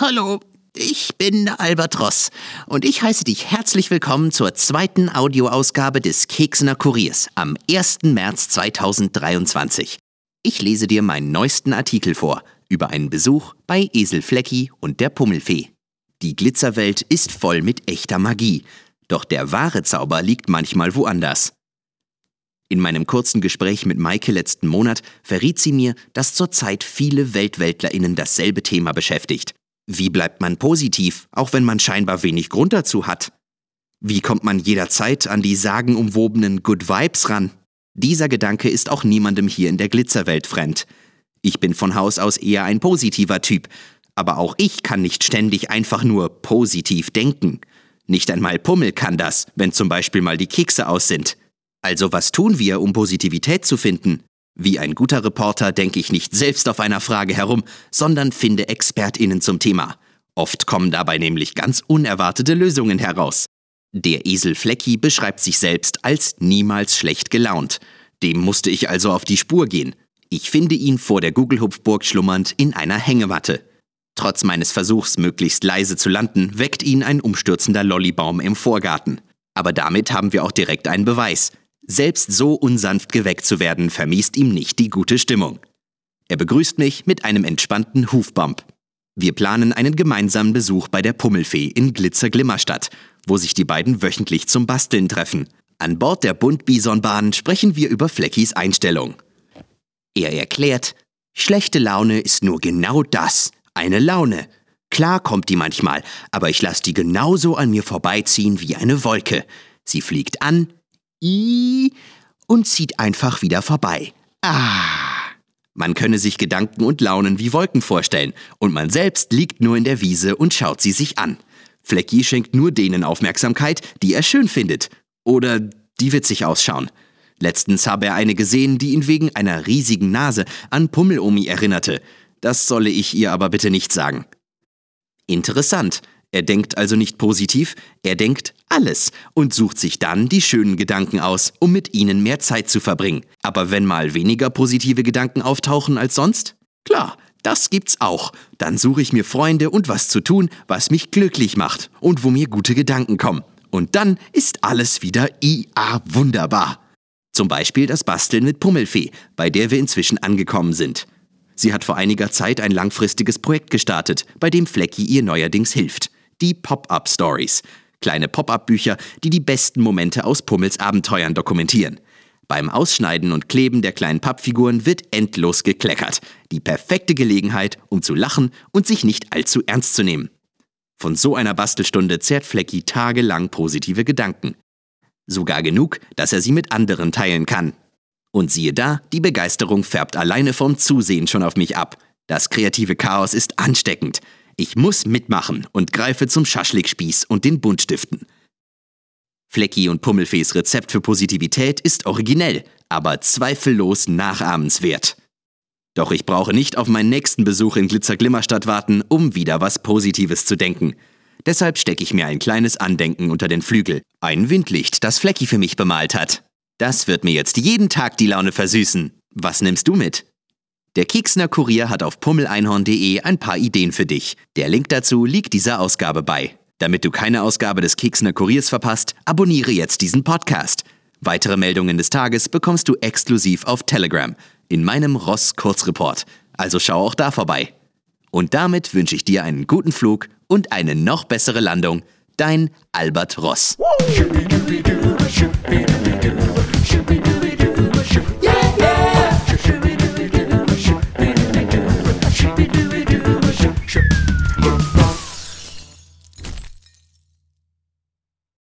Hallo, ich bin Albatros und ich heiße dich herzlich willkommen zur zweiten Audioausgabe des Keksener Kuriers am 1. März 2023. Ich lese dir meinen neuesten Artikel vor über einen Besuch bei Esel Flecki und der Pummelfee. Die Glitzerwelt ist voll mit echter Magie, doch der wahre Zauber liegt manchmal woanders. In meinem kurzen Gespräch mit Maike letzten Monat verriet sie mir, dass zurzeit viele WeltweltlerInnen dasselbe Thema beschäftigt. Wie bleibt man positiv, auch wenn man scheinbar wenig Grund dazu hat? Wie kommt man jederzeit an die sagenumwobenen Good Vibes ran? Dieser Gedanke ist auch niemandem hier in der Glitzerwelt fremd. Ich bin von Haus aus eher ein positiver Typ, aber auch ich kann nicht ständig einfach nur positiv denken. Nicht einmal Pummel kann das, wenn zum Beispiel mal die Kekse aus sind. Also was tun wir, um Positivität zu finden? Wie ein guter Reporter denke ich nicht selbst auf einer Frage herum, sondern finde Expertinnen zum Thema. Oft kommen dabei nämlich ganz unerwartete Lösungen heraus. Der Esel Flecki beschreibt sich selbst als niemals schlecht gelaunt. Dem musste ich also auf die Spur gehen. Ich finde ihn vor der Gugelhupfburg schlummernd in einer Hängematte. Trotz meines Versuchs, möglichst leise zu landen, weckt ihn ein umstürzender Lollibaum im Vorgarten. Aber damit haben wir auch direkt einen Beweis. Selbst so unsanft geweckt zu werden, vermiest ihm nicht die gute Stimmung. Er begrüßt mich mit einem entspannten Hufbump. Wir planen einen gemeinsamen Besuch bei der Pummelfee in Glitzerglimmerstadt, wo sich die beiden wöchentlich zum Basteln treffen. An Bord der Buntbisonbahn sprechen wir über Fleckis Einstellung. Er erklärt, schlechte Laune ist nur genau das, eine Laune. Klar kommt die manchmal, aber ich lasse die genauso an mir vorbeiziehen wie eine Wolke. Sie fliegt an, i und zieht einfach wieder vorbei. Ah. Man könne sich Gedanken und Launen wie Wolken vorstellen, und man selbst liegt nur in der Wiese und schaut sie sich an. Flecki schenkt nur denen Aufmerksamkeit, die er schön findet oder die witzig ausschauen. Letztens habe er eine gesehen, die ihn wegen einer riesigen Nase an Pummelomi erinnerte. Das solle ich ihr aber bitte nicht sagen. Interessant. Er denkt also nicht positiv, er denkt alles und sucht sich dann die schönen Gedanken aus, um mit ihnen mehr Zeit zu verbringen. Aber wenn mal weniger positive Gedanken auftauchen als sonst? Klar, das gibt's auch. Dann suche ich mir Freunde und was zu tun, was mich glücklich macht und wo mir gute Gedanken kommen. Und dann ist alles wieder IA wunderbar. Zum Beispiel das Basteln mit Pummelfee, bei der wir inzwischen angekommen sind. Sie hat vor einiger Zeit ein langfristiges Projekt gestartet, bei dem Flecki ihr neuerdings hilft die Pop-up Stories. Kleine Pop-up-Bücher, die die besten Momente aus Pummels Abenteuern dokumentieren. Beim Ausschneiden und Kleben der kleinen Pappfiguren wird endlos gekleckert. Die perfekte Gelegenheit, um zu lachen und sich nicht allzu ernst zu nehmen. Von so einer Bastelstunde zehrt Flecki tagelang positive Gedanken. Sogar genug, dass er sie mit anderen teilen kann. Und siehe da, die Begeisterung färbt alleine vom Zusehen schon auf mich ab. Das kreative Chaos ist ansteckend. Ich muss mitmachen und greife zum Schaschlikspieß und den Buntstiften. Flecki und Pummelfees Rezept für Positivität ist originell, aber zweifellos nachahmenswert. Doch ich brauche nicht auf meinen nächsten Besuch in Glitzerglimmerstadt warten, um wieder was Positives zu denken. Deshalb stecke ich mir ein kleines Andenken unter den Flügel. Ein Windlicht, das Flecki für mich bemalt hat. Das wird mir jetzt jeden Tag die Laune versüßen. Was nimmst du mit? Der Keksner Kurier hat auf pummeleinhorn.de ein paar Ideen für dich. Der Link dazu liegt dieser Ausgabe bei. Damit du keine Ausgabe des Keksner Kuriers verpasst, abonniere jetzt diesen Podcast. Weitere Meldungen des Tages bekommst du exklusiv auf Telegram in meinem Ross Kurzreport. Also schau auch da vorbei. Und damit wünsche ich dir einen guten Flug und eine noch bessere Landung. Dein Albert Ross. Yeah!